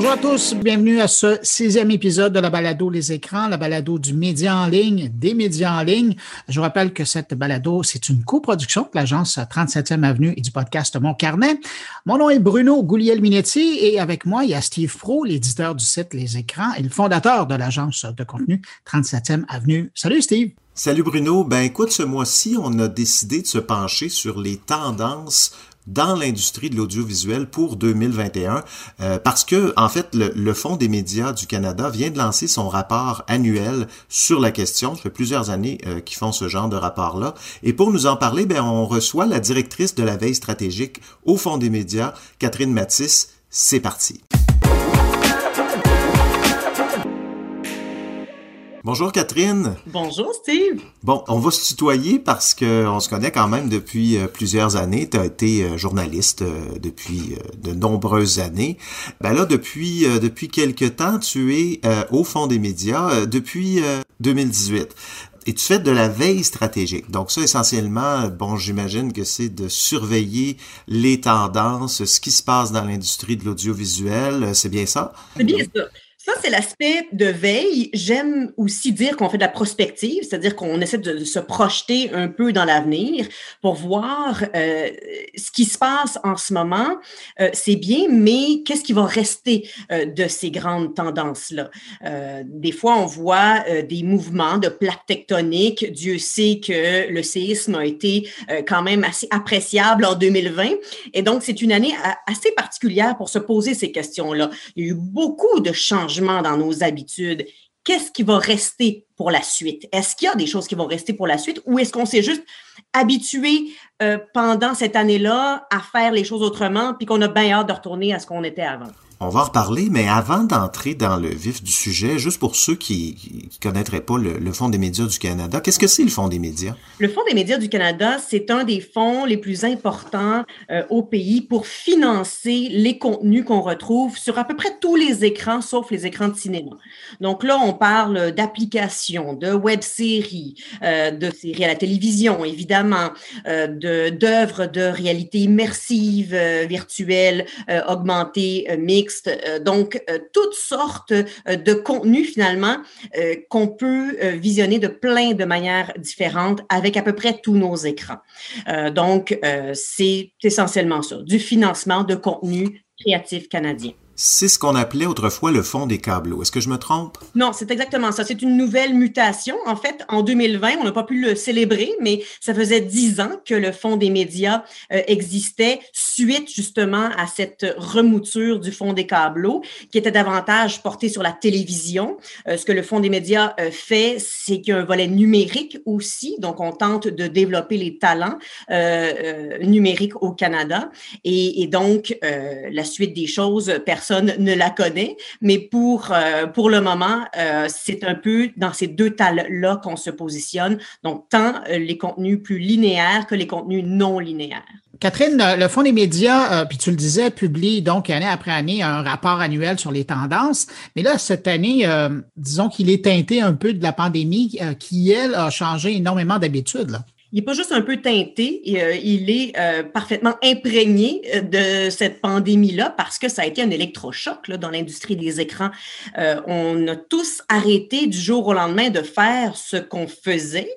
Bonjour à tous, bienvenue à ce sixième épisode de la balado Les écrans, la balado du média en ligne, des médias en ligne. Je vous rappelle que cette balado, c'est une coproduction de l'agence 37e Avenue et du podcast Mon Carnet. Mon nom est Bruno Gouliel-Minetti et avec moi, il y a Steve Pro, l'éditeur du site Les écrans et le fondateur de l'agence de contenu 37e Avenue. Salut Steve. Salut Bruno. Ben écoute, ce mois-ci, on a décidé de se pencher sur les tendances dans l'industrie de l'audiovisuel pour 2021 euh, parce que en fait le, Fonds des médias du Canada vient de lancer son rapport annuel sur la question. Ça fait plusieurs années euh, qu'ils font ce genre de rapport-là. Et pour nous en parler, ben, on reçoit la directrice de la veille stratégique au Fonds des médias, Catherine Matisse. C'est parti. Bonjour Catherine. Bonjour Steve. Bon, on va se tutoyer parce qu'on se connaît quand même depuis euh, plusieurs années. Tu as été euh, journaliste euh, depuis de nombreuses années. Ben là, depuis, depuis quelques temps, tu es au fond des médias depuis 2018 et tu fais de la veille stratégique. Donc ça, essentiellement, bon, j'imagine que c'est de surveiller les tendances, ce qui se passe dans l'industrie de l'audiovisuel. C'est bien ça? C'est bien ça. Ça, c'est l'aspect de veille. J'aime aussi dire qu'on fait de la prospective, c'est-à-dire qu'on essaie de se projeter un peu dans l'avenir pour voir euh, ce qui se passe en ce moment. Euh, c'est bien, mais qu'est-ce qui va rester euh, de ces grandes tendances-là? Des fois, on voit des mouvements de plaques tectoniques. Dieu sait que le séisme a été quand même assez appréciable en 2020. Et donc, c'est une année assez particulière pour se poser ces questions-là. Il y a eu beaucoup de changements dans nos habitudes, qu'est-ce qui va rester pour la suite? Est-ce qu'il y a des choses qui vont rester pour la suite ou est-ce qu'on s'est juste habitué euh, pendant cette année-là à faire les choses autrement puis qu'on a bien hâte de retourner à ce qu'on était avant? On va en reparler, mais avant d'entrer dans le vif du sujet, juste pour ceux qui ne connaîtraient pas le, Fonds des médias du Canada, qu'est-ce que c'est le Fonds des médias? Le Fonds des médias du Canada, c'est un des fonds les plus importants euh, au pays pour financer les contenus qu'on retrouve sur à peu près tous les écrans, sauf les écrans de cinéma. Donc là, on parle d'applications, de web-séries, euh, de séries à la télévision, évidemment, euh, d'œuvres de, de, réalité immersive, euh, virtuelle, augmentée, mixte, euh, donc, euh, toutes sortes euh, de contenus finalement qu'on peut visionner de plein de manières différentes avec à peu près tous nos écrans. donc, c'est essentiellement ça, du financement de contenus créatifs canadiens. C'est ce qu'on appelait autrefois le fond des câbleaux. Est-ce que je me trompe? Non, c'est exactement ça. C'est une nouvelle mutation. En fait, en 2020, on n'a pas pu le célébrer, mais ça faisait dix ans que le fonds des médias euh, existait suite justement à cette remouture du fonds des câbleaux qui était davantage porté sur la télévision. Euh, ce que le fonds des médias euh, fait, c'est qu'il y a un volet numérique aussi. Donc, on tente de développer les talents numériques au Canada. Et, et donc, la suite des choses, personne ne la connaît, mais pour, euh, le moment, euh, c'est un peu dans ces deux tales-là qu'on se positionne, donc tant euh, les contenus plus linéaires que les contenus non linéaires. Catherine, le Fonds des médias, puis tu le disais, publie donc année après année un rapport annuel sur les tendances. Mais là, cette année, disons qu'il est teinté un peu de la pandémie qui, elle, a changé énormément d'habitudes il n'est pas juste un peu teinté, euh, il est euh, parfaitement imprégné euh, de cette pandémie-là parce que ça a été un électrochoc là, dans l'industrie des écrans. On a tous arrêté du jour au lendemain de faire ce qu'on faisait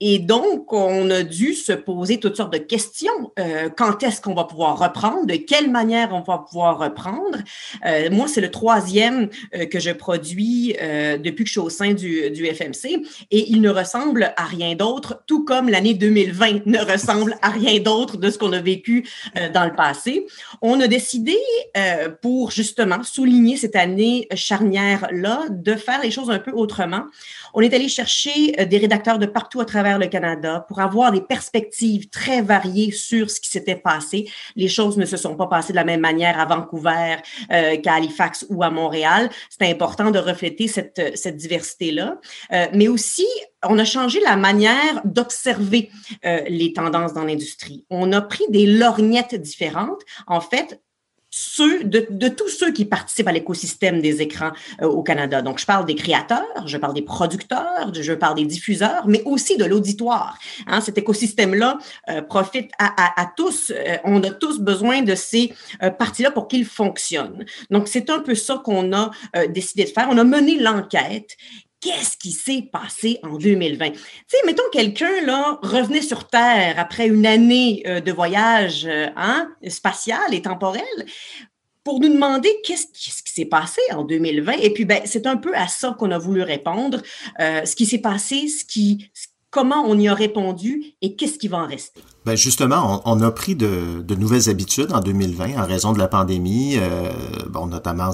et donc on a dû se poser toutes sortes de questions. Quand est-ce qu'on va pouvoir reprendre? De quelle manière on va pouvoir reprendre? moi, c'est le troisième que je produis depuis que je suis au sein du, du FMC et il ne ressemble à rien d'autre, tout comme l'année 2020 ne ressemble à rien d'autre de ce qu'on a vécu euh, dans le passé. On a décidé, euh, pour justement souligner cette année charnière-là, de faire les choses un peu autrement. On est allé chercher euh, des rédacteurs de partout à travers le Canada pour avoir des perspectives très variées sur ce qui s'était passé. Les choses ne se sont pas passées de la même manière à Vancouver euh, qu'à Halifax ou à Montréal. C'est important de refléter cette, cette diversité-là. Mais aussi, on a changé la manière d'observer euh, les tendances dans l'industrie. On a pris des lorgnettes différentes. En fait, ceux de, tous ceux qui participent à l'écosystème des écrans euh, au Canada. Donc, je parle des créateurs, je parle des producteurs, je parle des diffuseurs, mais aussi de l'auditoire. Hein, cet écosystème-là euh, profite à, tous. On a tous besoin de ces parties-là pour qu'ils fonctionnent. Donc, c'est un peu ça qu'on a décidé de faire. On a mené l'enquête qu'est-ce qui s'est passé en 2020? Tu sais, mettons quelqu'un, là, revenait sur Terre après une année euh, de voyage euh, hein, spatial et temporel pour nous demander qu'est-ce, qui s'est passé en 2020. Et puis, ben, c'est un peu à ça qu'on a voulu répondre. Euh, ce qui s'est passé, ce qui, comment on y a répondu et qu'est-ce qui va en rester? Ben justement, on, a pris de, de, nouvelles habitudes en 2020 en raison de la pandémie. Euh, bon, notamment,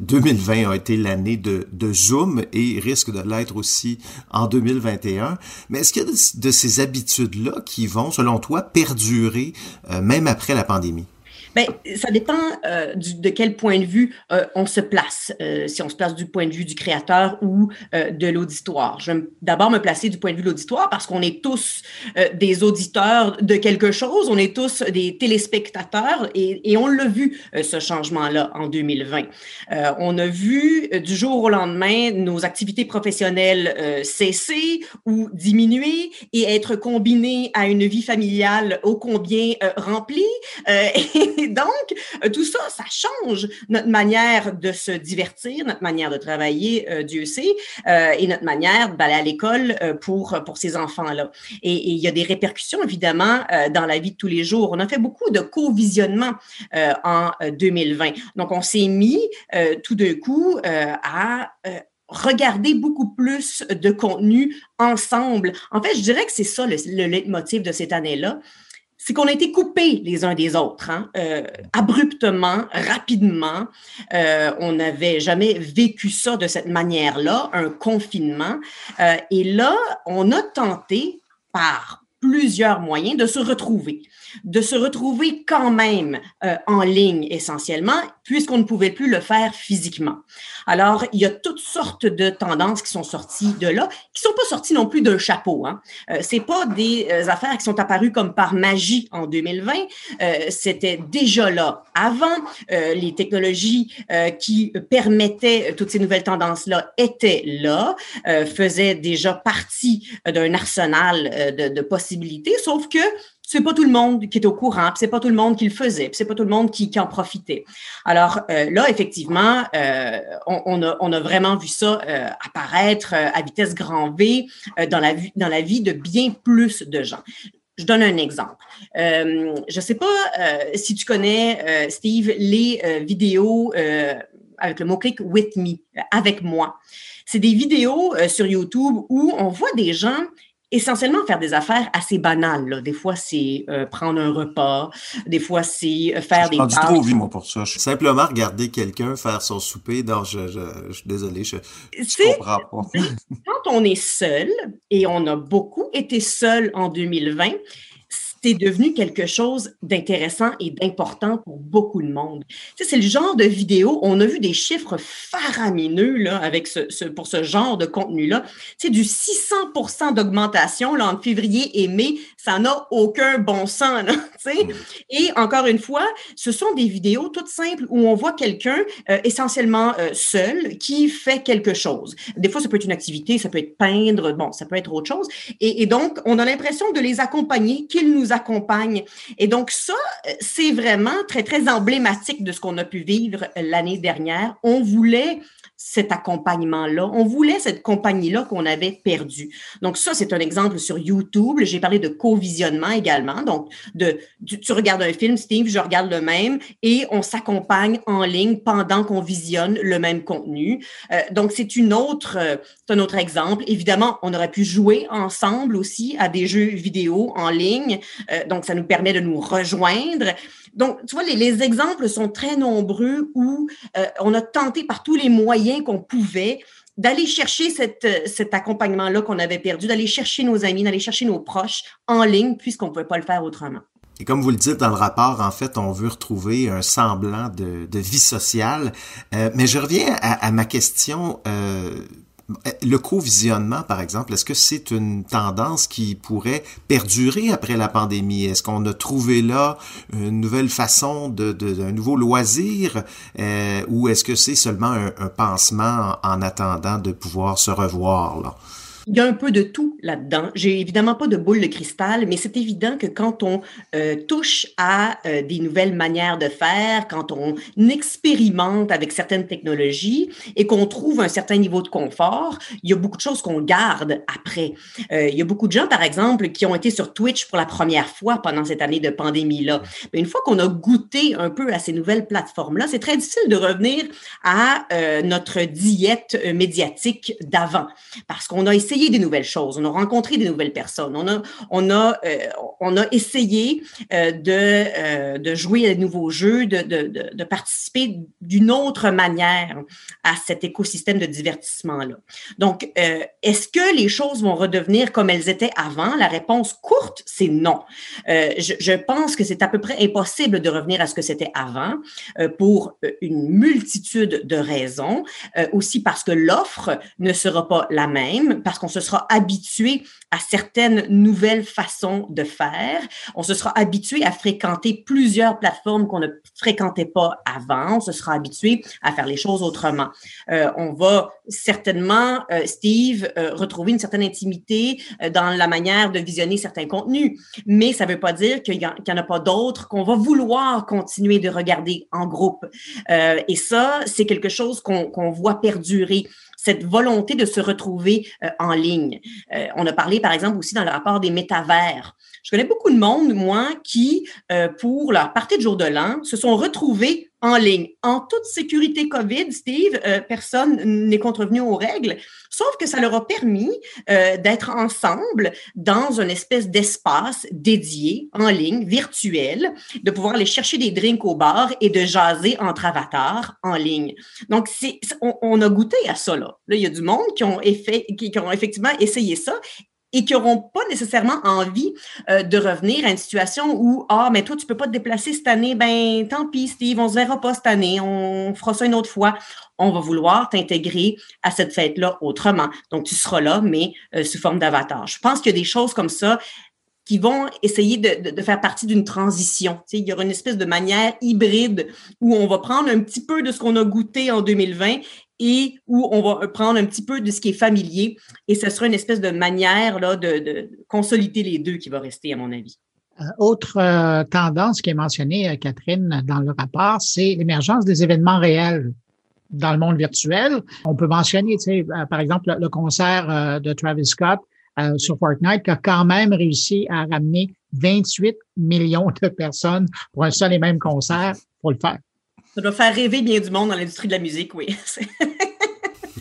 2020 a été l'année de, de, Zoom et risque de l'être aussi en 2021. Mais est-ce qu'il y a de, de ces habitudes-là qui vont, selon toi, perdurer euh, même après la pandémie? Bien, ça dépend euh, du, de quel point de vue euh, on se place, euh, si on se place du point de vue du créateur ou euh, de l'auditoire. Je vais d'abord me placer du point de vue de l'auditoire parce qu'on est tous euh, des auditeurs de quelque chose, on est tous des téléspectateurs et, et on l'a vu, ce changement-là en 2020. on a vu du jour au lendemain nos activités professionnelles cesser ou diminuer et être combinées à une vie familiale ô combien remplie. Et donc, euh, tout ça, ça change notre manière de se divertir, notre manière de travailler, euh, Dieu sait, euh, et notre manière d'aller à l'école pour, pour ces enfants-là. Et, il y a des répercussions, évidemment, dans la vie de tous les jours. On a fait beaucoup de co-visionnement en 2020. Donc, on s'est mis tout d'un coup à regarder beaucoup plus de contenu ensemble. En fait, je dirais que c'est ça le, le leitmotiv de cette année-là c'est qu'on a été coupés les uns des autres, hein, euh, abruptement, rapidement. Euh, on n'avait jamais vécu ça de cette manière-là, un confinement. Euh, et là, on a tenté par plusieurs moyens de se retrouver de se retrouver quand même euh, en ligne essentiellement, puisqu'on ne pouvait plus le faire physiquement. Alors, il y a toutes sortes de tendances qui sont sorties de là, qui sont pas sorties non plus d'un chapeau. Hein. Euh, c'est pas des euh, affaires qui sont apparues comme par magie en 2020. Euh, C'était déjà là avant. Euh, les technologies qui permettaient toutes ces nouvelles tendances-là étaient là, faisaient déjà partie d'un arsenal de possibilités, sauf que c'est pas tout le monde qui est au courant, c'est pas tout le monde qui le faisait, c'est pas tout le monde qui, en profitait. Alors euh, là, effectivement, euh, on, a, vraiment vu ça euh, apparaître à vitesse grand V dans, la, dans la vie de bien plus de gens. Je donne un exemple. je ne sais pas si tu connais, Steve, les vidéos avec le mot-clic with me, avec moi. C'est des vidéos sur YouTube où on voit des gens essentiellement faire des affaires assez banales. Là. Des fois, c'est euh, prendre un repas, des fois, c'est euh, faire des tâches. trop vie, moi, pour ça. Simplement regarder quelqu'un faire son souper. Non, je, je, je suis désolé, je, je comprends pas. Quand on est seul, et on a beaucoup été seul en 2020, c'est devenu quelque chose d'intéressant et d'important pour beaucoup de monde. Tu sais, c'est le genre de vidéo, on a vu des chiffres faramineux là, avec ce, ce pour ce genre de contenu-là. Tu sais, du 600% d'augmentation là, entre février et mai, ça n'a aucun bon sens. Là, tu sais. Et encore une fois, ce sont des vidéos toutes simples où on voit quelqu'un euh, essentiellement euh, seul qui fait quelque chose. Des fois, ça peut être une activité, ça peut être peindre, bon, ça peut être autre chose. Et, et donc, on a l'impression de les accompagner, qu'ils nous accompagne. Et donc ça, c'est vraiment très, très emblématique de ce qu'on a pu vivre l'année dernière. On voulait cet accompagnement-là. On voulait cette compagnie-là qu'on avait perdue. Donc ça, c'est un exemple sur YouTube. J'ai parlé de co-visionnement également. Donc, de, tu, regardes un film, Steve, je regarde le même, et on s'accompagne en ligne pendant qu'on visionne le même contenu. Euh, donc, c'est une autre, euh, un autre exemple. Évidemment, on aurait pu jouer ensemble aussi à des jeux vidéo en ligne. Euh, donc, ça nous permet de nous rejoindre. Donc, tu vois, les, les exemples sont très nombreux où euh, on a tenté par tous les moyens qu'on pouvait d'aller chercher cet accompagnement-là qu'on avait perdu, d'aller chercher nos amis, d'aller chercher nos proches en ligne, puisqu'on ne pouvait pas le faire autrement. Et comme vous le dites dans le rapport, en fait, on veut retrouver un semblant de, vie sociale. Euh, mais je reviens à, à ma question. Euh, le co-visionnement, par exemple, est-ce que c'est une tendance qui pourrait perdurer après la pandémie? Est-ce qu'on a trouvé là une nouvelle façon de, un nouveau loisir, euh, ou est-ce que c'est seulement un, un pansement en, en, attendant de pouvoir se revoir là? Il y a un peu de tout là-dedans. J'ai évidemment pas de boule de cristal, mais c'est évident que quand on euh, touche à euh, des nouvelles manières de faire, quand on expérimente avec certaines technologies et qu'on trouve un certain niveau de confort, il y a beaucoup de choses qu'on garde après. Euh, il y a beaucoup de gens, par exemple, qui ont été sur Twitch pour la première fois pendant cette année de pandémie-là. Mais une fois qu'on a goûté un peu à ces nouvelles plateformes-là, c'est très difficile de revenir à notre diète médiatique d'avant parce qu'on a essayé essayé des nouvelles choses, on a rencontré des nouvelles personnes, on a, on a, euh, on a essayé euh, de, euh, de jouer à de nouveaux jeux, de, de, de participer d'une autre manière à cet écosystème de divertissement-là. Donc, est-ce que les choses vont redevenir comme elles étaient avant? La réponse courte, c'est non. Je, je, pense que c'est à peu près impossible de revenir à ce que c'était avant pour une multitude de raisons, aussi parce que l'offre ne sera pas la même, parce qu'on se sera habitué à certaines nouvelles façons de faire. On se sera habitué à fréquenter plusieurs plateformes qu'on ne fréquentait pas avant. On se sera habitué à faire les choses autrement. Euh, on va certainement, euh, Steve, euh, retrouver une certaine intimité dans la manière de visionner certains contenus, mais ça ne veut pas dire qu'il n'y en, a pas d'autres qu'on va vouloir continuer de regarder en groupe. Et ça, c'est quelque chose qu'on qu voit perdurer cette volonté de se retrouver euh, en ligne. Euh, on a parlé, par exemple, aussi dans le rapport des métavers. Je connais beaucoup de monde, moi, qui, euh, pour leur partie de jour de l'an, se sont retrouvés en ligne. En toute sécurité COVID, Steve, euh, personne n'est contrevenu aux règles, sauf que ça leur a permis euh, d'être ensemble dans une espèce d'espace dédié, en ligne, virtuel, de pouvoir aller chercher des drinks au bar et de jaser entre avatars en ligne. Donc, on, on, a goûté à ça, là. Là, il y a du monde qui ont, qui ont effectivement essayé ça et qui n'auront pas nécessairement envie euh, de revenir à une situation où ah mais toi tu peux pas te déplacer cette année. Ben tant pis Steve on se verra pas cette année. On fera ça une autre fois. On va vouloir t'intégrer à cette fête là autrement. Donc tu seras là mais euh, sous forme d'avatar. Je pense qu'il y a des choses comme ça qui vont essayer de, de, de faire partie d'une transition. Tu sais, il y aura une espèce de manière hybride où on va prendre un petit peu de ce qu'on a goûté en 2020 et où on va prendre un petit peu de ce qui est familier et ce sera une espèce de manière là, de, de consolider les deux qui va rester, à mon avis. Euh, autre euh, tendance qui est mentionnée, euh, Catherine, dans le rapport, c'est l'émergence des événements réels dans le monde virtuel. On peut mentionner, tu sais, par exemple, le concert de Travis Scott sur Fortnite qui a quand même réussi à ramener 28 millions de personnes pour un seul et même concert pour le faire. Ça doit faire rêver bien du monde dans l'industrie de la musique, oui.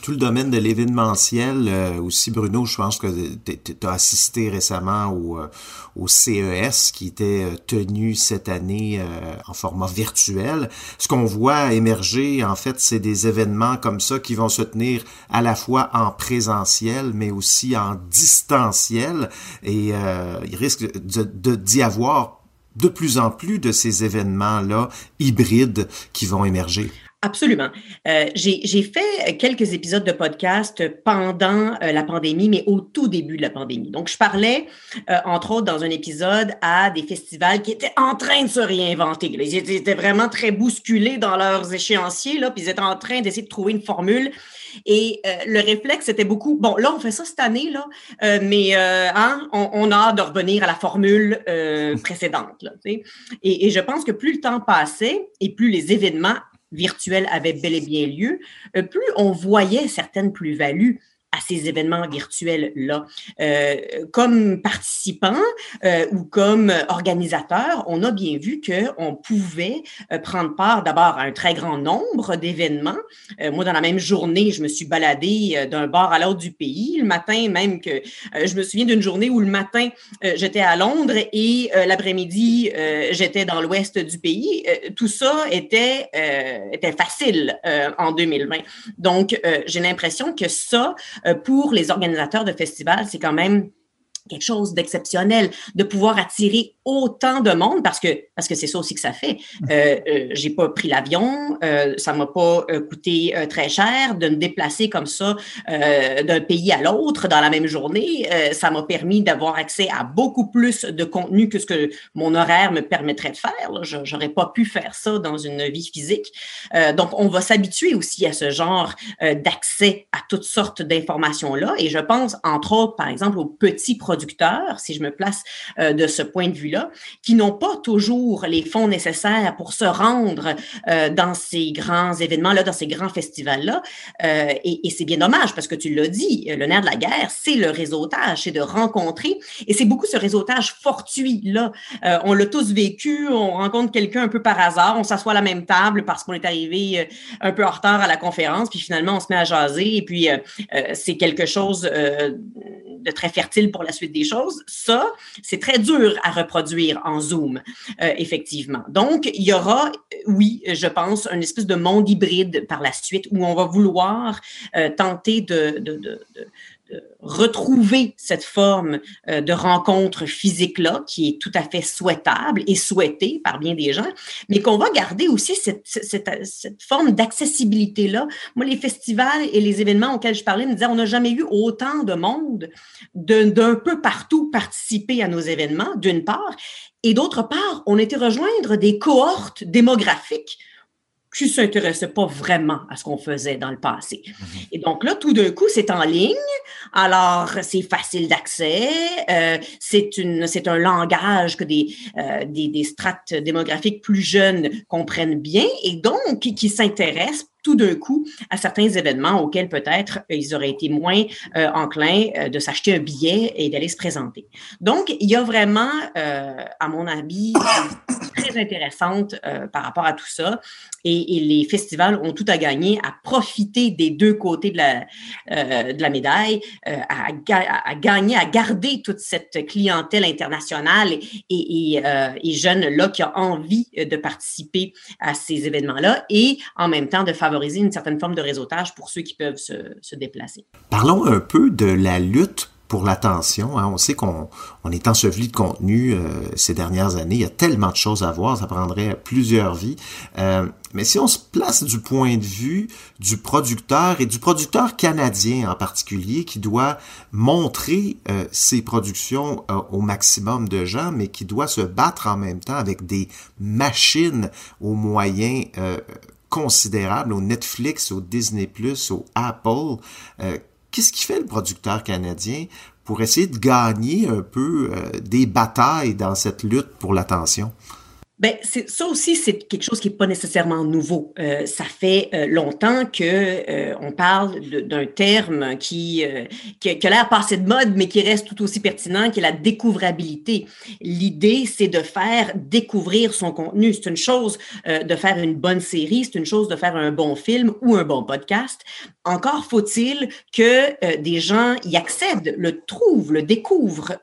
Tout le domaine de l'événementiel euh, aussi, Bruno, je pense que tu as assisté récemment au, euh, au CES qui était euh, tenu cette année euh, en format virtuel. Ce qu'on voit émerger, en fait, c'est des événements comme ça qui vont se tenir à la fois en présentiel, mais aussi en distanciel. Et euh, il risque de, d'y avoir de plus en plus de ces événements-là hybrides qui vont émerger. Absolument. Euh, J'ai fait quelques épisodes de podcast pendant euh, la pandémie, mais au tout début de la pandémie. Donc, je parlais, euh, entre autres, dans un épisode à des festivals qui étaient en train de se réinventer. Ils étaient vraiment très bousculés dans leurs échéanciers, là, puis ils étaient en train d'essayer de trouver une formule. Et le réflexe, c'était beaucoup, bon, là, on fait ça cette année, là, mais hein, on, on, a hâte de revenir à la formule précédente. Là, et, et je pense que plus le temps passait et plus les événements virtuels avaient bel et bien lieu, plus on voyait certaines plus-values à ces événements virtuels-là. Euh, comme participant euh, ou comme organisateur, on a bien vu qu'on pouvait euh, prendre part d'abord à un très grand nombre d'événements. Euh, moi, dans la même journée, je me suis baladée euh, d'un bord à l'autre du pays. Le matin, même que je me souviens d'une journée où le matin, j'étais à Londres et l'après-midi, j'étais dans l'ouest du pays. tout ça était, était facile en 2020. Donc, j'ai l'impression que ça, euh, pour les organisateurs de festivals, c'est quand même quelque chose d'exceptionnel de pouvoir attirer autant de monde parce que parce que c'est ça aussi que ça fait. Euh, euh j'ai pas pris l'avion, euh, ça m'a pas euh, coûté euh, très cher de me déplacer comme ça d'un pays à l'autre dans la même journée. ça m'a permis d'avoir accès à beaucoup plus de contenu que ce que mon horaire me permettrait de faire. J'aurais pas pu faire ça dans une vie physique. donc on va s'habituer aussi à ce genre d'accès à toutes sortes d'informations là. Et je pense entre autres par exemple aux petits producteurs, si je me place de ce point de vue qui n'ont pas toujours les fonds nécessaires pour se rendre euh, dans ces grands événements-là, dans ces grands festivals-là. Euh, et, c'est bien dommage parce que tu l'as dit, le nerf de la guerre, c'est le réseautage, c'est de rencontrer. Et c'est beaucoup ce réseautage fortuit-là. Euh, on l'a tous vécu, on rencontre quelqu'un un peu par hasard, on s'assoit à la même table parce qu'on est arrivé un peu en retard à la conférence, puis finalement on se met à jaser et puis c'est quelque chose de très fertile pour la suite des choses. Ça, c'est très dur à reproduire en Zoom, euh, effectivement. Donc, il y aura, oui, je pense, une espèce de monde hybride par la suite où on va vouloir euh, tenter de, retrouver cette forme euh, de rencontre physique-là, qui est tout à fait souhaitable et souhaitée par bien des gens, mais qu'on va garder aussi cette, cette, forme d'accessibilité-là. Moi, les festivals et les événements auxquels je parlais me disaient, on n'a jamais eu autant de monde d'un peu partout participer à nos événements, d'une part, et d'autre part, on était rejoindre des cohortes démographiques qui s'intéressait pas vraiment à ce qu'on faisait dans le passé. Mhm. Et donc là, tout d'un coup, c'est en ligne. Alors, c'est facile d'accès. Euh, c'est une, c'est un langage que des, euh, des, des strates démographiques plus jeunes comprennent bien et donc qui, qui s'intéressent tout d'un coup à certains événements auxquels peut-être euh, ils auraient été moins euh, enclins euh, de s'acheter un billet et d'aller se présenter. Donc, il y a vraiment, à mon avis, très intéressante par rapport à tout ça. Et, les festivals ont tout à gagner à profiter des deux côtés de la, de la médaille, à, gagner, à garder toute cette clientèle internationale et, et, et jeune-là qui a envie de participer à ces événements-là et en même temps de faire favoriser une certaine forme de réseautage pour ceux qui peuvent se, déplacer. Parlons un peu de la lutte pour l'attention. Hein. On sait qu'on on est enseveli de contenu euh, ces dernières années. Il y a tellement de choses à voir, ça prendrait plusieurs vies. Euh, mais si on se place du point de vue du producteur et du producteur canadien en particulier, qui doit montrer euh, ses productions au maximum de gens, mais qui doit se battre en même temps avec des machines aux moyens considérable au Netflix, au Disney ⁇ au Apple. Euh, qu'est-ce qui fait le producteur canadien pour essayer de gagner un peu euh, des batailles dans cette lutte pour l'attention? Ben, ça aussi, c'est quelque chose qui n'est pas nécessairement nouveau. Euh, ça fait euh, longtemps que euh, on parle d'un terme qui, qui, a l'air passé de mode, mais qui reste tout aussi pertinent, qui est la découvrabilité. L'idée, c'est de faire découvrir son contenu. C'est une chose de faire une bonne série, c'est une chose de faire un bon film ou un bon podcast. Encore faut-il que des gens y accèdent, le trouvent, le découvrent,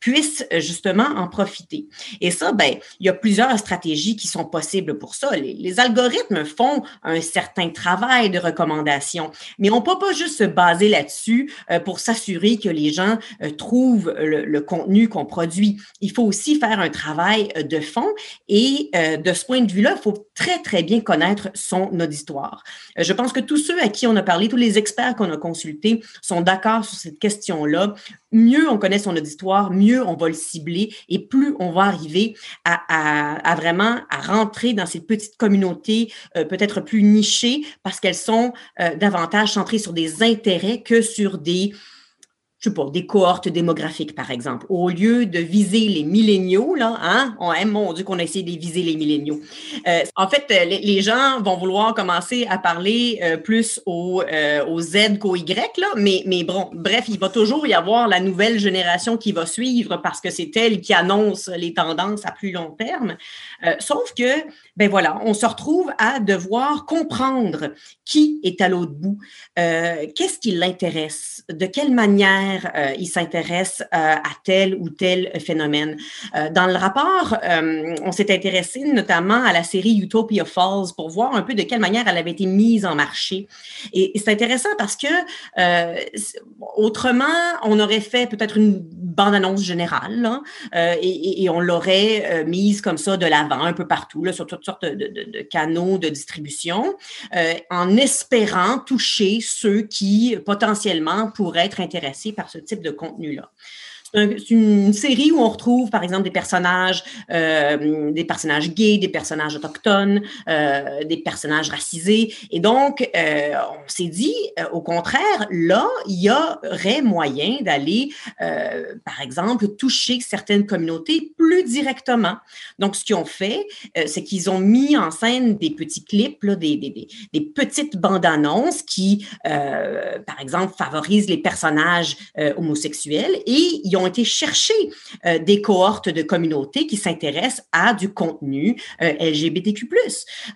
puissent justement en profiter. Et ça, ben, il y a plusieurs stratégies qui sont possibles pour ça. Les, algorithmes font un certain travail de recommandation, mais on ne peut pas juste se baser là-dessus euh, pour s'assurer que les gens euh, trouvent le, contenu qu'on produit. Il faut aussi faire un travail euh, de fond et de ce point de vue-là, il faut très, très bien connaître son auditoire. je pense que tous ceux à qui on a parlé, tous les experts qu'on a consultés sont d'accord sur cette question-là. Mieux on connaît son auditoire, mieux on va le cibler et plus on va arriver à, vraiment à rentrer dans ces petites communautés euh, peut-être plus nichées parce qu'elles sont euh, davantage centrées sur des intérêts que sur des je sais pas, des cohortes démographiques, par exemple. Au lieu de viser les milléniaux, là, hein, on aime, mon Dieu, qu'on a essayé de viser les milléniaux. Euh, en fait, euh, les, gens vont vouloir commencer à parler euh, plus au, au Z qu'au Y, là, mais, mais bon, bref, il va toujours y avoir la nouvelle génération qui va suivre parce que c'est elle qui annonce les tendances à plus long terme. sauf que, ben voilà, on se retrouve à devoir comprendre qui est à l'autre bout, qu'est-ce qui l'intéresse, de quelle manière manière ils s'intéressent à tel ou tel phénomène. dans le rapport, on s'est intéressé notamment à la série Utopia Falls pour voir un peu de quelle manière elle avait été mise en marché. Et, c'est intéressant parce que autrement, on aurait fait peut-être une bande-annonce générale et, et, on l'aurait mise comme ça de l'avant un peu partout, sur toutes sortes de, canaux de distribution, euh, en espérant toucher ceux qui potentiellement pourraient être intéressés par ce type de contenu-là. C'est une série où on retrouve, par exemple, des personnages, euh, des personnages gays, des personnages autochtones, euh, des personnages racisés. Et donc, euh, on s'est dit, au contraire, là, il y aurait moyen d'aller, par exemple, toucher certaines communautés plus directement. Donc, ce qu'ils ont fait, c'est qu'ils ont mis en scène des petits clips, des, des, des, petites bandes annonces qui, par exemple, favorisent les personnages homosexuels et ils ont été chercher euh, des cohortes de communautés qui s'intéressent à du contenu euh, LGBTQ+.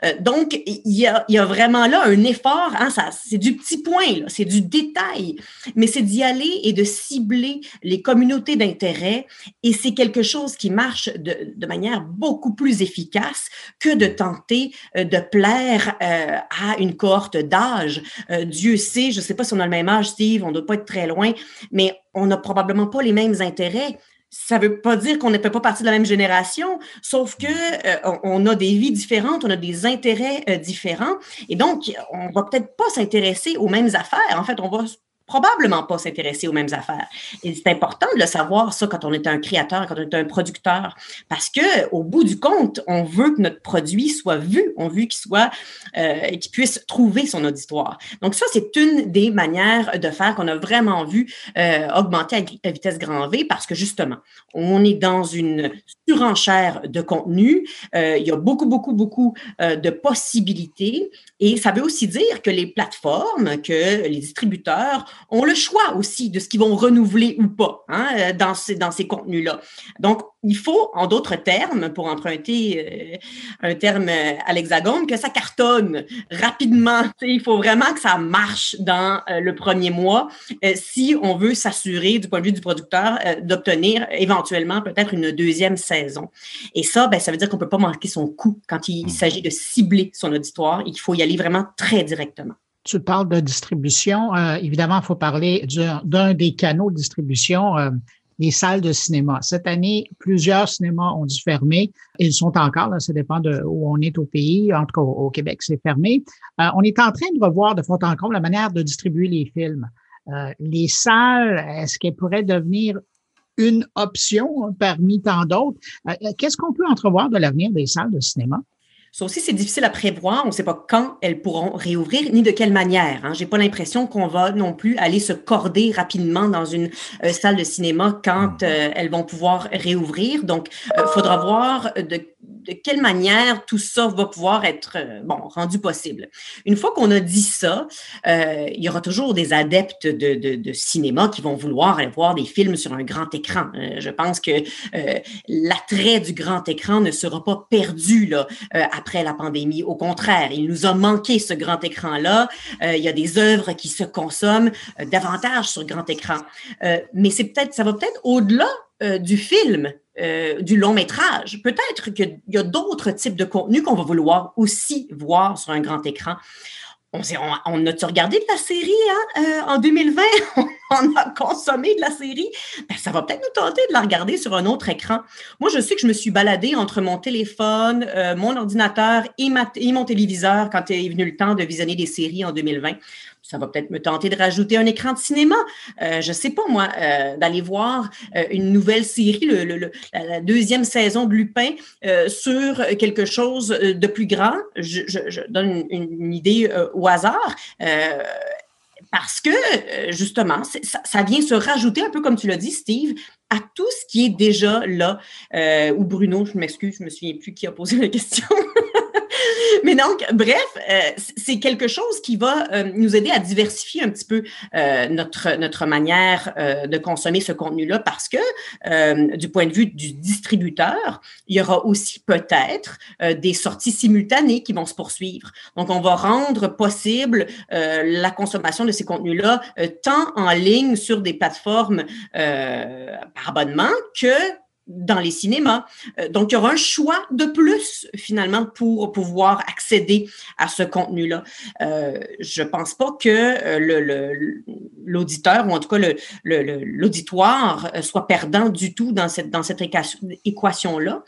Euh, donc, il y a, vraiment là un effort, hein, c'est du petit point, c'est du détail, mais c'est d'y aller et de cibler les communautés d'intérêt et c'est quelque chose qui marche de, de, manière beaucoup plus efficace que de tenter de plaire à une cohorte d'âge. Dieu sait, je ne sais pas si on a le même âge, Steve, on ne doit pas être très loin, mais on n'a probablement pas les mêmes intérêts. Ça ne veut pas dire qu'on ne fait pas partie de la même génération, sauf que euh, on a des vies différentes, on a des intérêts euh, différents, et donc on va peut-être pas s'intéresser aux mêmes affaires. En fait, on va probablement pas s'intéresser aux mêmes affaires. Et c'est important de le savoir, ça, quand on est un créateur, quand on est un producteur, parce que au bout du compte, on veut que notre produit soit vu, on veut qu'il soit, euh, qu'il puisse trouver son auditoire. Donc ça, c'est une des manières de faire qu'on a vraiment vu euh, augmenter à, vitesse grand V, parce que justement, on est dans une surenchère de contenu. Euh, il y a beaucoup, beaucoup, beaucoup de possibilités. Et ça veut aussi dire que les plateformes, que les distributeurs ont le choix aussi de ce qu'ils vont renouveler ou pas hein, euh, dans ces, dans ces contenus-là. Donc, il faut, en d'autres termes, pour emprunter euh, un terme euh, à l'hexagone, que ça cartonne rapidement. il faut vraiment que ça marche dans le premier mois si on veut s'assurer, du point de vue du producteur, d'obtenir éventuellement peut-être une deuxième saison. Et ça, ben, ça veut dire qu'on ne peut pas manquer son coup quand il mmh. s'agit de cibler son auditoire. Il faut y aller vraiment très directement. Tu parles de distribution. Euh, évidemment, il faut parler d'un des canaux de distribution, euh, les salles de cinéma. Cette année, plusieurs cinémas ont dû fermer. Ils sont encore, là, ça dépend de où on est au pays. En tout cas, au, Québec, c'est fermé. Euh, on est en train de revoir de fond en comble la manière de distribuer les films. les salles, est-ce qu'elles pourraient devenir une option parmi tant d'autres? Qu'est-ce qu'on peut entrevoir de l'avenir des salles de cinéma? Ça aussi, c'est difficile à prévoir. On ne sait pas quand elles pourront réouvrir, ni de quelle manière. Hein. J'ai pas l'impression qu'on va non plus aller se corder rapidement dans une euh, salle de cinéma quand euh, elles vont pouvoir réouvrir. Donc, il euh, faudra voir de de quelle manière tout ça va pouvoir être euh, bon rendu possible. Une fois qu'on a dit ça, euh, il y aura toujours des adeptes de, de, de, cinéma qui vont vouloir voir des films sur un grand écran. Euh, je pense que l'attrait du grand écran ne sera pas perdu là, après la pandémie. Au contraire, il nous a manqué ce grand écran-là. il y a des œuvres qui se consomment davantage sur grand écran. mais c'est peut-être, ça va peut-être au-delà du film. Euh, du long métrage. Peut-être qu'il y a d'autres types de contenus qu'on va vouloir aussi voir sur un grand écran. On, on, a-tu regardé de la série hein, euh, en 2020? on a consommé de la série? Ben, ça va peut-être nous tenter de la regarder sur un autre écran. Moi, je sais que je me suis baladée entre mon téléphone, euh, mon ordinateur et, et, mon téléviseur quand est venu le temps de visionner des séries en 2020 ça va peut-être me tenter de rajouter un écran de cinéma. Euh, je sais pas, moi, euh, d'aller voir euh, une nouvelle série, la deuxième saison de Lupin, euh, sur quelque chose de plus grand. Je, donne une, idée au hasard parce que, justement, ça, vient se rajouter, un peu comme tu l'as dit, Steve, à tout ce qui est déjà là. ou Bruno, je m'excuse, je me souviens plus qui a posé la question. Mais donc, bref, euh, c'est quelque chose qui va euh, nous aider à diversifier un petit peu euh, notre, notre manière de consommer ce contenu-là parce que, du point de vue du distributeur, il y aura aussi peut-être des sorties simultanées qui vont se poursuivre. Donc, on va rendre possible la consommation de ces contenus-là tant en ligne sur des plateformes par abonnement que dans les cinémas. Euh, donc, il y aura un choix de plus, finalement, pour pouvoir accéder à ce contenu-là. Euh, je pense pas que euh, l'auditeur, ou en tout cas l'auditoire, soit perdant du tout dans cette équation-là.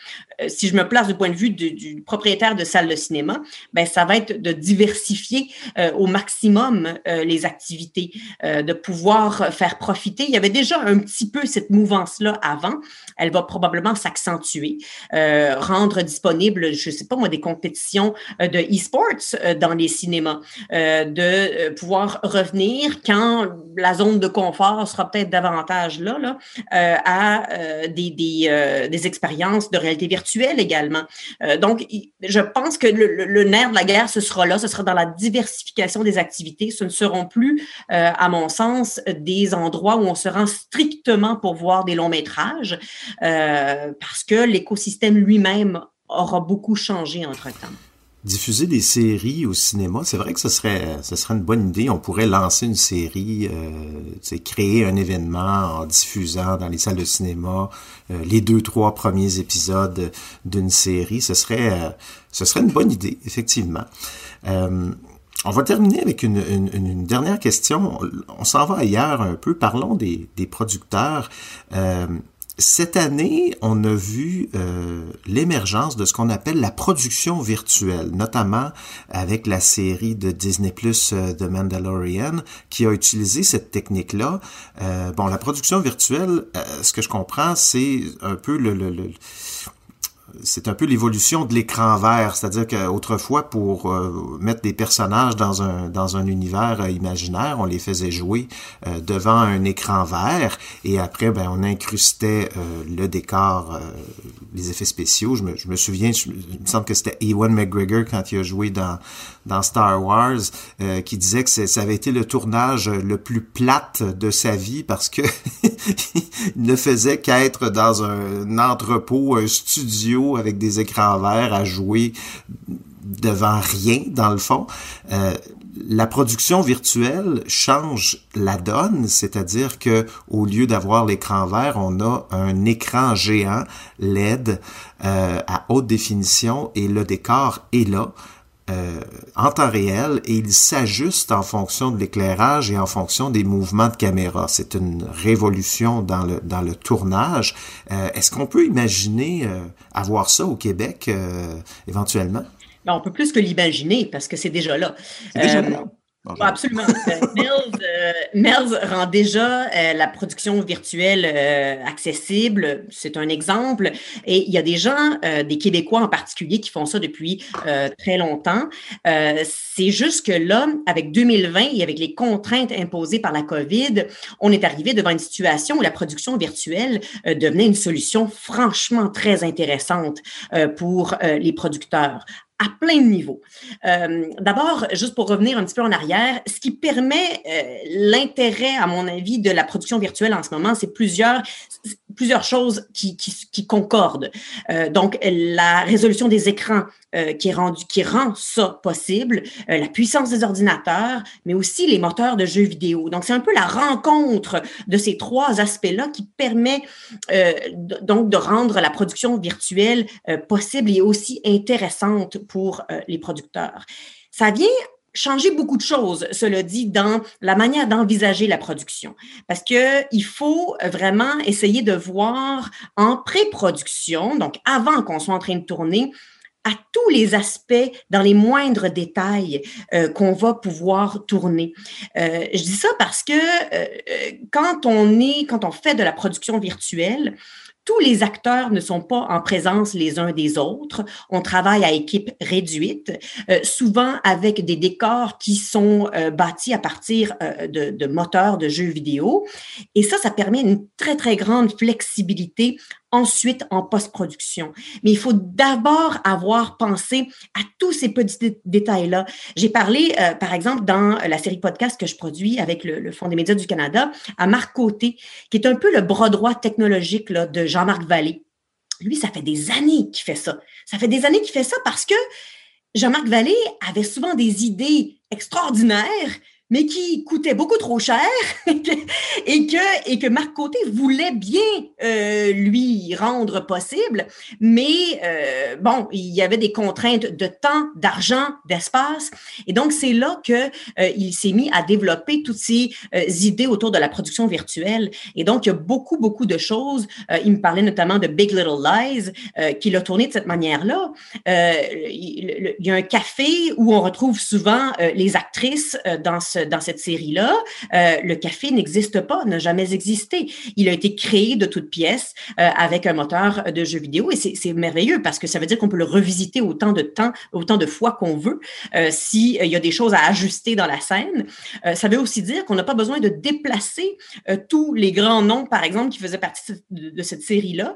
Si je me place du point de vue du, propriétaire de salle de cinéma, ben, ça va être de diversifier au maximum les activités, de pouvoir faire profiter. Il y avait déjà un petit peu cette mouvance-là avant. Elle va probablement s'accentuer, euh, rendre disponible, je ne sais pas moi, des compétitions euh, de e-sports euh, dans les cinémas, de pouvoir revenir quand la zone de confort sera peut-être davantage là, là à des, des, des, expériences de réalité virtuelle également. donc, je pense que le, nerf de la guerre, ce sera là, ce sera dans la diversification des activités. Ce ne seront plus, à mon sens, des endroits où on se rend strictement pour voir des longs métrages. Euh, parce que l'écosystème lui-même aura beaucoup changé entre-temps. Diffuser des séries au cinéma, c'est vrai que ce serait, ce serait une bonne idée. On pourrait lancer une série, euh, créer un événement en diffusant dans les salles de cinéma euh, les deux, trois premiers épisodes d'une série. Ce serait, euh, ce serait une bonne idée, effectivement. on va terminer avec une, dernière question. On, s'en va ailleurs un peu. Parlons des producteurs cette année, on a vu euh, l'émergence de ce qu'on appelle la production virtuelle, notamment avec la série de Disney Plus euh, The Mandalorian, qui a utilisé cette technique-là. Euh, bon, la production virtuelle, ce que je comprends, c'est un peu le, le, le c'est un peu l'évolution de l'écran vert, c'est-à-dire qu'autrefois, pour euh, mettre des personnages dans un, univers euh, imaginaire, on les faisait jouer euh, devant un écran vert et après, ben, on incrustait le décor, les effets spéciaux. Je me, je me souviens, il me semble que c'était Ewan McGregor quand il a joué dans, dans Star Wars, qui disait que ça avait été le tournage le plus plate de sa vie parce que il ne faisait qu'être dans un entrepôt, un studio avec des écrans verts à jouer devant rien dans le fond. Euh, la production virtuelle change la donne, c'est-à-dire que au lieu d'avoir l'écran vert, on a un écran géant LED euh, à haute définition et le décor est là. Euh, en temps réel et il s'ajuste en fonction de l'éclairage et en fonction des mouvements de caméra. C'est une révolution dans le, dans le tournage. Euh, est-ce qu'on peut imaginer euh, avoir ça au Québec éventuellement? Ben, on peut plus que l'imaginer parce que c'est déjà là. Déjà là. Absolument. Euh, Melz, euh, rend déjà euh, la production virtuelle accessible. C'est un exemple. Et il y a des gens, des Québécois en particulier, qui font ça depuis très longtemps. C'est juste que là, avec 2020 et avec les contraintes imposées par la COVID, on est arrivé devant une situation où la production virtuelle devenait une solution franchement très intéressante pour les producteurs à plein de niveaux. Euh, d'abord, juste pour revenir un petit peu en arrière, ce qui permet euh, l'intérêt, à mon avis, de la production virtuelle en ce moment, c'est plusieurs, plusieurs choses qui, concordent. Euh, donc, la résolution des écrans qui, est qui rend ça possible, la puissance des ordinateurs, mais aussi les moteurs de jeux vidéo. Donc, c'est un peu la rencontre de ces trois aspects-là qui permet donc de rendre la production virtuelle possible et aussi intéressante pour les producteurs. Ça vient changer beaucoup de choses, cela dit, dans la manière d'envisager la production. Parce que il faut vraiment essayer de voir en pré-production, donc avant qu'on soit en train de tourner, à tous les aspects, dans les moindres détails euh, qu'on va pouvoir tourner. Euh, je dis ça parce que euh, quand on est, quand on fait de la production virtuelle, tous les acteurs ne sont pas en présence les uns des autres. On travaille à équipe réduite, euh, souvent avec des décors qui sont euh, bâtis à partir euh, de, de, moteurs de jeux vidéo. Et ça, ça permet une très, très grande flexibilité ensuite en post-production. Mais il faut d'abord avoir pensé à tous ces petits détails-là. J'ai parlé, euh, par exemple, dans la série podcast que je produis avec le, Fonds des médias du Canada, à Marc Côté, qui est un peu le bras droit technologique de Jean-Marc Vallée. Lui, ça fait des années qu'il fait ça. Ça fait des années qu'il fait ça parce que Jean-Marc Vallée avait souvent des idées extraordinaires, mais qui coûtait beaucoup trop cher et que, et que Marc Côté voulait bien euh, lui rendre possible, mais euh, bon, il y avait des contraintes de temps, d'argent, d'espace, et donc c'est là que euh, il s'est mis à développer toutes ces idées autour de la production virtuelle. Et donc il y a beaucoup beaucoup de choses. il me parlait notamment de Big Little Lies, qu'il a tourné de cette manière-là. il y a un café où on retrouve souvent les actrices dans ce dans cette série-là, euh, le café n'existe pas, n'a jamais existé. Il a été créé de toutes pièces euh, avec un moteur de jeu vidéo et c'est merveilleux parce que ça veut dire qu'on peut le revisiter autant de temps, autant de fois qu'on veut euh, s'il y a des choses à ajuster dans la scène. ça veut aussi dire qu'on n'a pas besoin de déplacer tous les grands noms, par exemple, qui faisaient partie de, cette série-là,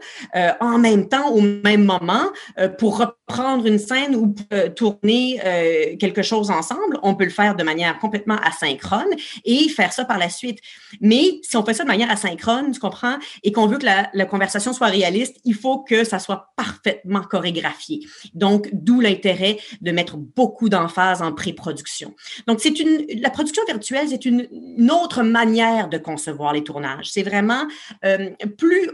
en même temps, au même moment, pour reprendre une scène ou tourner quelque chose ensemble. On peut le faire de manière complètement asynchrone synchrone et faire ça par la suite. Mais si on fait ça de manière asynchrone, tu comprends, et qu'on veut que la, conversation soit réaliste, il faut que ça soit parfaitement chorégraphié. Donc, d'où l'intérêt de mettre beaucoup d'emphase en pré-production. Donc, c'est une, la production virtuelle, c'est une, autre manière de concevoir les tournages. C'est vraiment euh, plus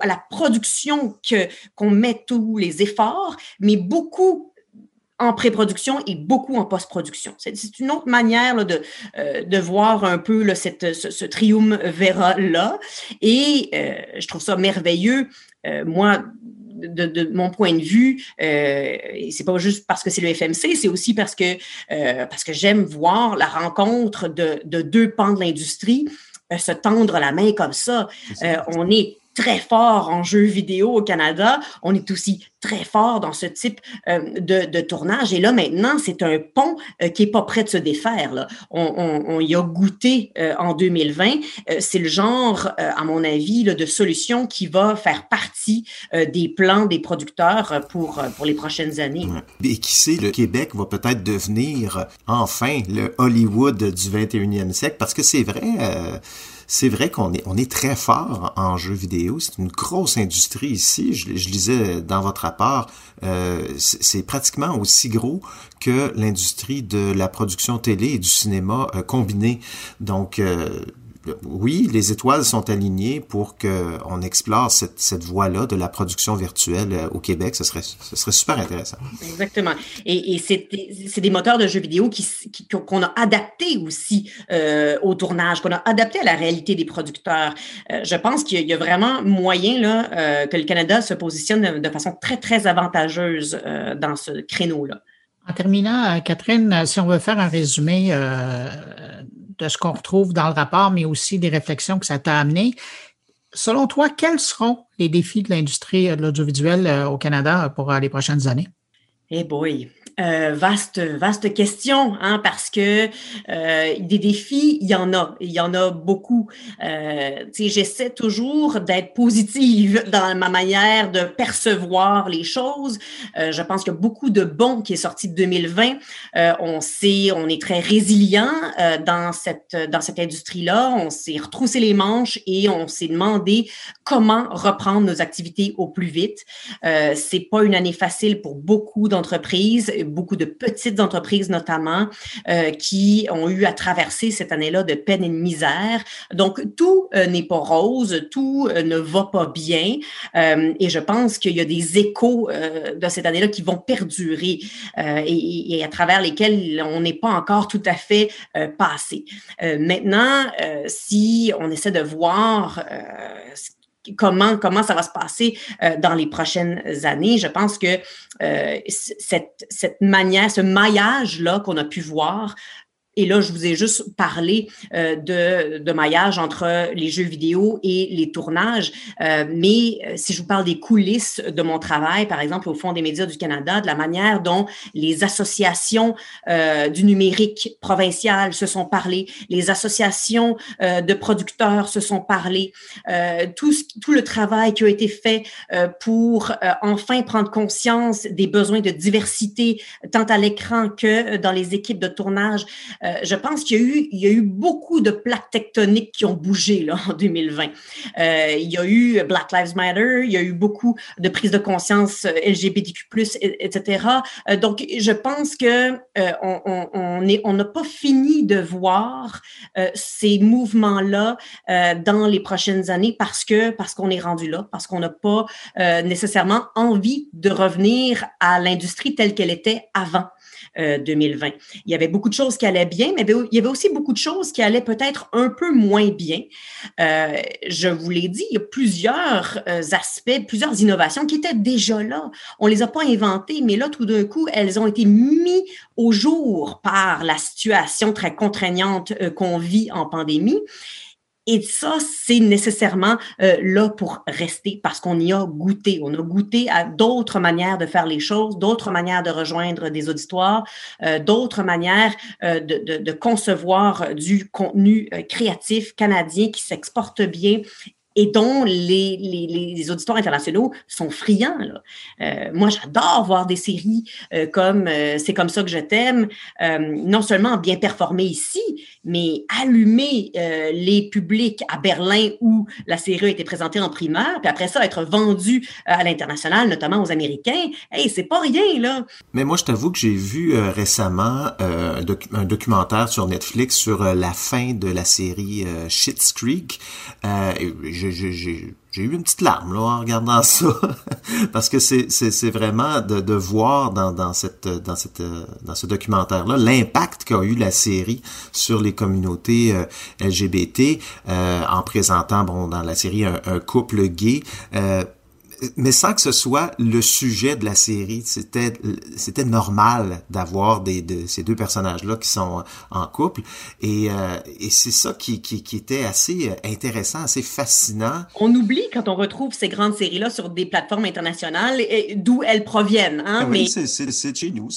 à la production que qu'on met tous les efforts, mais beaucoup en pré-production et beaucoup en post-production. C'est une autre manière de, euh, de voir un peu là, cette, ce, ce triumvirat-là. Et euh, je trouve ça merveilleux. Euh, moi, de, de, mon point de vue, euh, c'est pas juste parce que c'est le FMC, c'est aussi parce que, parce que j'aime voir la rencontre de, de deux pans de l'industrie se tendre la main comme ça. on est très fort en jeux vidéo au Canada. On est aussi très fort dans ce type euh, de, tournage. Et là, maintenant, c'est un pont euh, qui est pas prêt de se défaire. Là. On, y a goûté euh, en 2020. c'est le genre, à mon avis, de solution qui va faire partie des plans des producteurs pour, pour les prochaines années. Et qui sait, le Québec va peut-être devenir enfin le Hollywood du 21e siècle, parce que c'est vrai c'est vrai qu'on est, on est très fort en jeux vidéo. C'est une grosse industrie ici. Je, je lisais dans votre rapport, euh, c'est pratiquement aussi gros que l'industrie de la production télé et du cinéma euh, combiné. Donc, euh, oui, les étoiles sont alignées pour qu'on explore cette, cette voie-là de la production virtuelle euh, au Québec. Ce serait, ce serait super intéressant. Exactement. Et, et c'est des moteurs de jeux vidéo qu'on qui, qu'on a adaptés aussi euh, au tournage, qu'on a adapté à la réalité des producteurs. Euh, je pense qu'il y, a vraiment moyen là, euh, que le Canada se positionne de, façon très, très avantageuse euh, dans ce créneau-là. En terminant, Catherine, si on veut faire un résumé euh, de ce qu'on retrouve dans le rapport, mais aussi des réflexions que ça t'a amené. Selon toi, quels seront les défis de l'industrie de l'audiovisuel euh, au Canada pour euh, les prochaines années? Eh boy, euh, vaste, vaste question, hein, parce que euh, des défis, il y en a, il y en a beaucoup. Euh, J'essaie toujours d'être positive dans ma manière de percevoir les choses. Euh, je pense qu'il y a beaucoup de bons qui est sorti de 2020. Euh, on sait, on est très résilient euh, dans cette dans cette industrie-là. On s'est retroussé les manches et on s'est demandé comment reprendre nos activités au plus vite. C'est pas une année facile pour beaucoup d'entreprises beaucoup de petites entreprises notamment euh, qui ont eu à traverser cette année-là de peine et de misère. Donc, tout euh, n'est pas rose, tout euh, ne va pas bien. et je pense qu'il y a des échos de cette année-là qui vont perdurer et, et, à travers lesquels on n'est pas encore tout à fait passé. maintenant, si on essaie de voir comment, comment ça va se passer euh, dans les prochaines années. Je pense que euh, cette, cette manière, ce maillage-là qu'on a pu voir et là, je vous ai juste parlé euh, de, de maillage entre les jeux vidéo et les tournages. Euh, mais euh, si je vous parle des coulisses de mon travail, par exemple, au Fonds des médias du Canada, de la manière dont les associations du numérique provincial se sont parlé, les associations de producteurs se sont parlé, tout, tout le travail qui a été fait pour enfin prendre conscience des besoins de diversité, tant à l'écran que dans les équipes de tournage. Euh, je pense qu'il y a eu, y a eu beaucoup de plaques tectoniques qui ont bougé là, en 2020. Euh, il y a eu Black Lives Matter, il y a eu beaucoup de prise de conscience euh, LGBTQ+, etc. donc, je pense que on, on, on est, on n'a pas fini de voir ces mouvements-là dans les prochaines années parce que parce qu'on est rendu là, parce qu'on n'a pas nécessairement envie de revenir à l'industrie telle qu'elle était avant. 2020. Euh, il y avait beaucoup de choses qui allaient bien, mais il y avait aussi beaucoup de choses qui allaient peut-être un peu moins bien. Euh, je vous l'ai dit, il y a plusieurs euh, aspects, plusieurs innovations qui étaient déjà là. On les a pas inventées, mais là, tout d'un coup, elles ont été mises au jour par la situation très contraignante qu'on vit en pandémie. Et ça, c'est nécessairement euh, là pour rester parce qu'on y a goûté. On a goûté à d'autres manières de faire les choses, d'autres manières de rejoindre des auditoires, euh, d'autres manières euh, de, concevoir du contenu créatif canadien qui s'exporte bien et dont les, les, les, auditeurs internationaux sont friands. Là. Euh, moi, j'adore voir des séries euh, comme euh, C'est comme ça que je t'aime, non seulement bien performer ici, mais allumer les publics à Berlin où la série a été présentée en primaire, puis après ça, être vendue à l'international, notamment aux Américains. Hey, c'est pas rien, là! Mais moi, je t'avoue que j'ai vu récemment un, un, documentaire sur Netflix sur la fin de la série Schitt's Creek. J'ai eu une petite larme là, en regardant ça, parce que c'est vraiment de, de voir dans, dans, cette, dans, cette, dans ce documentaire-là l'impact qu'a eu la série sur les communautés euh, LGBT euh, en présentant bon dans la série un, un couple gay. Euh, mais sans que ce soit le sujet de la série. C'était, c'était normal d'avoir des, de, ces deux personnages-là qui sont en couple. Et, euh, et c'est ça qui, qui, qui, était assez intéressant, assez fascinant. On oublie quand on retrouve ces grandes séries-là sur des plateformes internationales d'où elles proviennent. Hein, ah oui, mais... c'est, c'est, c'est chez nous.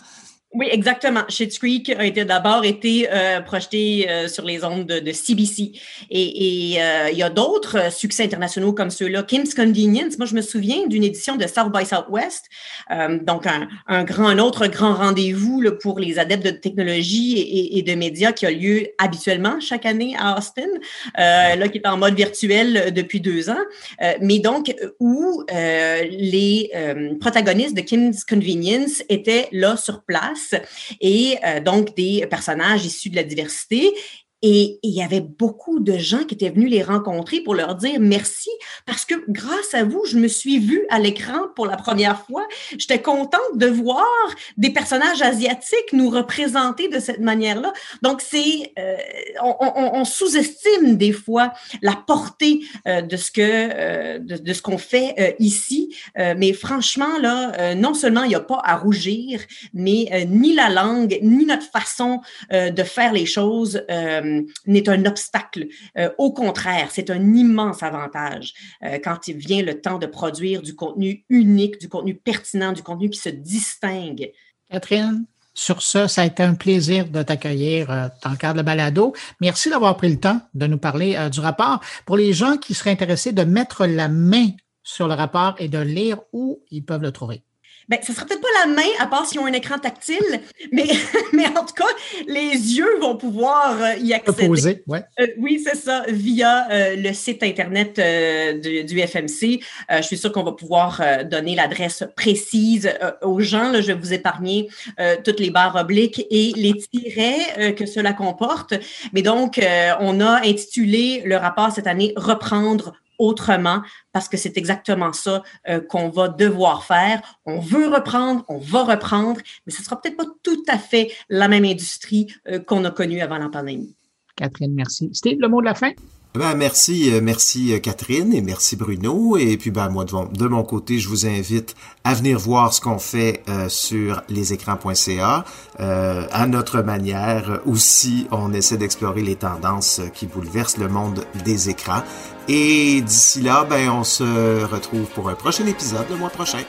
Oui, exactement. Schitt's Creek a été d'abord été euh, projeté euh, sur les ondes de, de CBC. Et, et euh, il y a d'autres succès internationaux comme ceux-là. Kim's Convenience, moi je me souviens d'une édition de South by Southwest, donc un, un, grand, un autre grand rendez-vous pour les adeptes de technologie et, et, de médias qui a lieu habituellement chaque année à Austin, là qui est en mode virtuel depuis deux ans. mais donc où les protagonistes de Kim's Convenience étaient là sur place et euh, donc des personnages issus de la diversité. Et il y avait beaucoup de gens qui étaient venus les rencontrer pour leur dire merci parce que grâce à vous, je me suis vue à l'écran pour la première fois. J'étais contente de voir des personnages asiatiques nous représenter de cette manière-là. Donc, c'est euh, on, on, on sous-estime des fois la portée euh, de ce que euh, de, ce qu'on fait euh, ici. Euh, mais franchement, là, non seulement il n'y a pas à rougir, mais ni la langue, ni notre façon de faire les choses euh, n'est un obstacle. Euh, au contraire, c'est un immense avantage euh, quand il vient le temps de produire du contenu unique, du contenu pertinent, du contenu qui se distingue. Catherine, sur ce, ça a été un plaisir de t'accueillir dans le cadre de Balado. Merci d'avoir pris le temps de nous parler du rapport. Pour les gens qui seraient intéressés de mettre la main sur le rapport et de lire où ils peuvent le trouver. Ben, ce sera peut-être pas la main, à part s'ils ont un écran tactile, mais, mais en tout cas, les yeux vont pouvoir euh, y accéder. Poser, ouais. Euh, oui, c'est ça, via euh, le site Internet du, du, FMC. je suis sûre qu'on va pouvoir donner l'adresse précise aux gens. Là, je vais vous épargner toutes les barres obliques et les tirets que cela comporte. Mais donc, on a intitulé le rapport cette année Reprendre autrement parce que c'est exactement ça euh, qu'on va devoir faire. On veut reprendre, on va reprendre, mais ce sera peut-être pas tout à fait la même industrie euh, qu'on a connue avant la pandémie. Catherine, merci. Steve, le mot de la fin? Ben, merci, euh, merci euh, Catherine et merci Bruno. Et puis ben moi de, mon côté, je vous invite à venir voir ce qu'on fait euh, sur lesécrans.ca. Euh, à notre manière aussi, on essaie d'explorer les tendances qui bouleversent le monde des écrans. Et d'ici là, ben on se retrouve pour un prochain épisode le mois prochain.